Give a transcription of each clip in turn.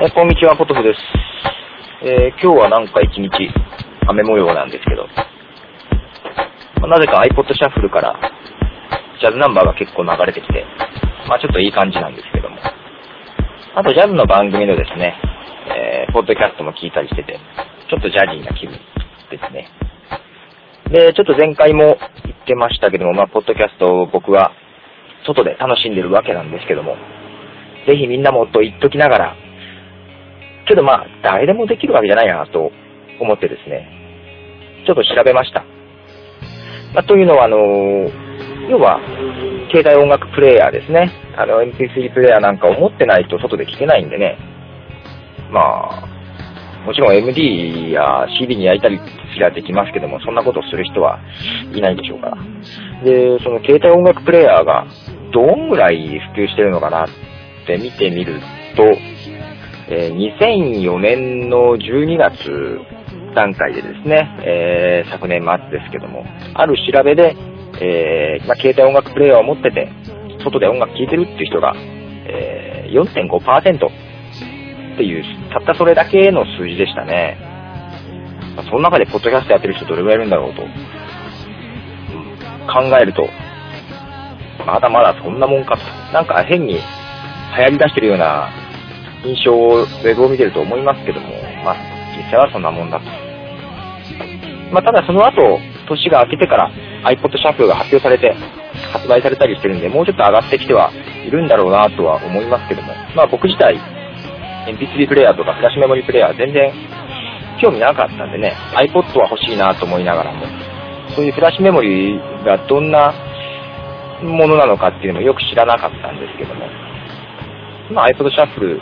えこんにちは、ポトフです。えー、今日はなんか一日雨模様なんですけど、まあ、なぜか iPod シャッフルからジャズナンバーが結構流れてきて、まあちょっといい感じなんですけども。あとジャズの番組のですね、えー、ポッドキャストも聞いたりしてて、ちょっとジャジーな気分ですね。で、ちょっと前回も言ってましたけども、まあポッドキャストを僕は外で楽しんでるわけなんですけども、ぜひみんなもと言っときながら、けどまあ、誰でもできるわけじゃないなと思ってですね、ちょっと調べました。まあ、というのは、あのー、要は、携帯音楽プレイヤーですね。あの、MP3 プレイヤーなんかを持ってないと外で聴けないんでね。まあ、もちろん MD や CD に焼いたりすりゃできますけども、そんなことをする人はいないでしょうから。で、その携帯音楽プレイヤーがどんぐらい普及してるのかなって見てみると、2004年の12月段階でですね、昨年末ですけども、ある調べで、えー、まあ、携帯音楽プレイヤーを持ってて、外で音楽聴いてるっていう人が、4.5%っていう、たったそれだけの数字でしたね。その中でポッドキャストやってる人どれぐらいいるんだろうと、考えると、まだまだそんなもんかと。なんか変に流行り出してるような印象を、ウェブを見てると思いますけども、まあ、実際はそんなもんだと。まあ、ただその後、年が明けてから iPod シャッフルが発表されて、発売されたりしてるんで、もうちょっと上がってきてはいるんだろうなとは思いますけども、まあ僕自体、MP3 プレイヤーとかフラッシュメモリープレイヤー全然興味なかったんでね、iPod は欲しいなと思いながらも、そういうフラッシュメモリーがどんなものなのかっていうのもよく知らなかったんですけども、まあ iPod シャッフル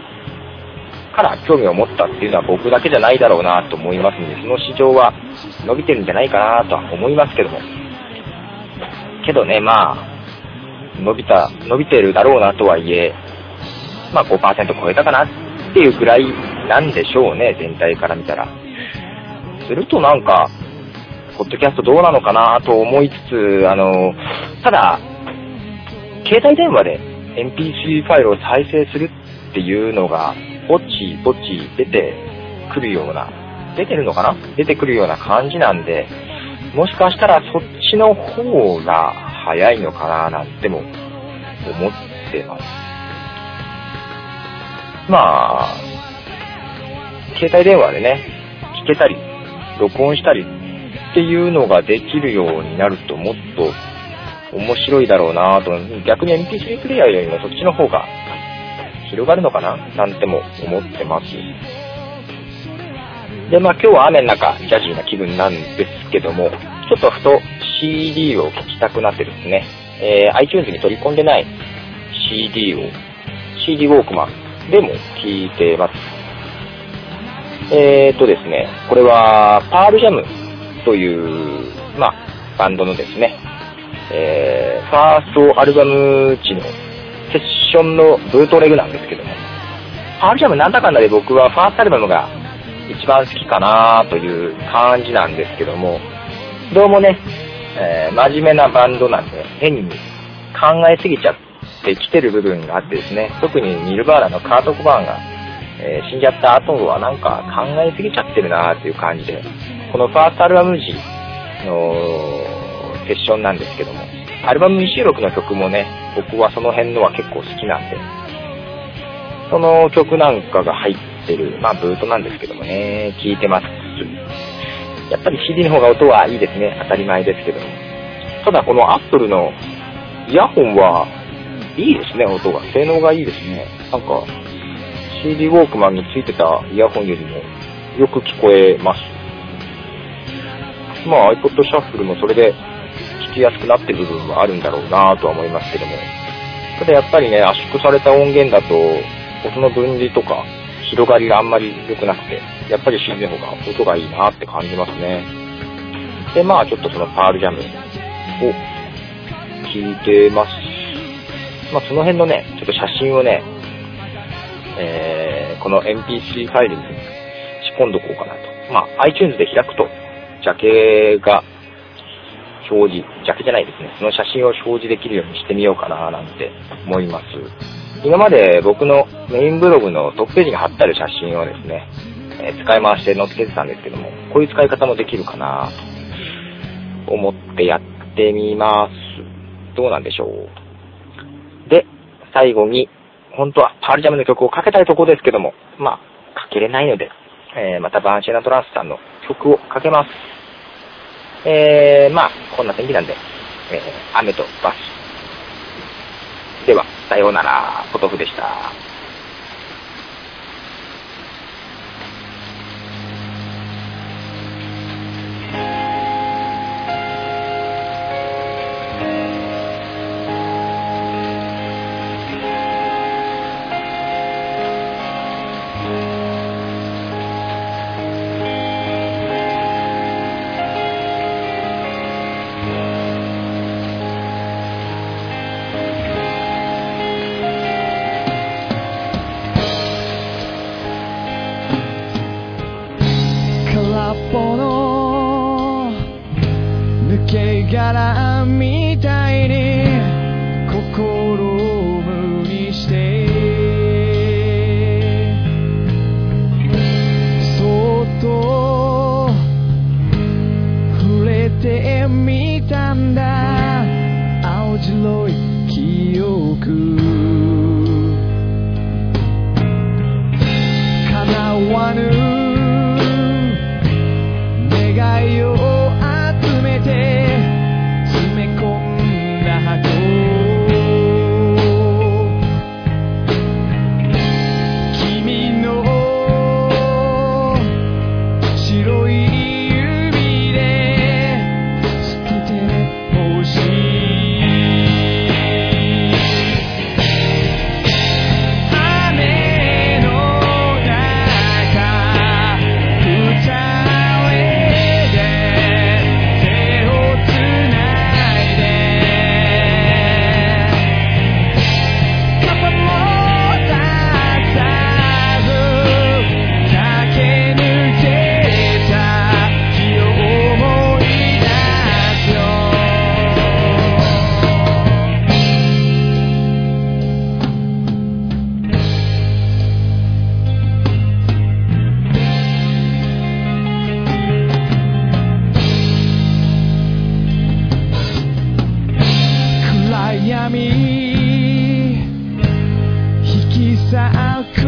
から興味を持ったっていうのは僕だけじゃないだろうなと思いますので、その市場は伸びてるんじゃないかなとは思いますけども。けどね、まあ、伸びた、伸びてるだろうなとはいえ、まあ5%超えたかなっていうくらいなんでしょうね、全体から見たら。するとなんか、ポッドキャストどうなのかなと思いつつ、あの、ただ、携帯電話で MP3 ファイルを再生するっていうのがぼちぼち出てくるような、出てるのかな？出てくるような感じなんで、もしかしたらそっちの方が早いのかななんても思ってます。まあ、携帯電話でね、聞けたり、録音したりっていうのができるようになるともっと面白いだろうなと、逆に MP3 プレイヤーよりもそっちの方が広がるのかな？なんても思ってます。で、まあ今日は雨の中、ジャジーな気分なんですけども、ちょっとふと CD を聴きたくなってですね、えー、iTunes に取り込んでない CD を、CD ウォークマンでも聴いてます。えーとですね、これは、パールジャムという、まあ、バンドのですね、えー、ファーストアルバム時のションのブートレグなんですけども、パールジャムなんだかんだで僕はファーストアルバムが一番好きかなという感じなんですけども、どうもね、えー、真面目なバンドなんで、変に考えすぎちゃってきてる部分があってですね、特にニルバーラのカート・コバーンが、えー、死んじゃった後はなんか考えすぎちゃってるなっていう感じで、このファーストアルバム時のセッションなんですけども、アルバム未収録の曲もね、僕はその辺のは結構好きなんで、その曲なんかが入ってる、まあブートなんですけどもね、聴いてます。やっぱり CD の方が音はいいですね。当たり前ですけども。ただこの Apple のイヤホンはいいですね、音が。性能がいいですね。なんか CD ウォークマンについてたイヤホンよりもよく聞こえます。まあ iPod シャッフルもそれできやすくなってる部分はあるんだろうなとは思いますけども。ただやっぱりね、圧縮された音源だと、音の分離とか、広がりがあんまり良くなくて、やっぱり CD の方が音がいいなって感じますね。で、まあちょっとそのパールジャムを聞いてます。まあその辺のね、ちょっと写真をね、えー、この MP3 ファイルに仕込んどこうかなと。まあ iTunes で開くと、ジャケが表示、逆じゃないですね。その写真を表示できるようにしてみようかななんて思います。今まで僕のメインブログのトップページに貼ってある写真をですね、えー、使い回して載っけてたんですけども、こういう使い方もできるかなと思ってやってみます。どうなんでしょう。で、最後に、本当はパールジャムの曲をかけたいとこですけども、まあ、かけれないので、えー、またバンシェナトランスさんの曲をかけます。えー、まあ、こんな天気なんで、えー、雨とバス。では、さようなら、ポトフでした。闇引き裂く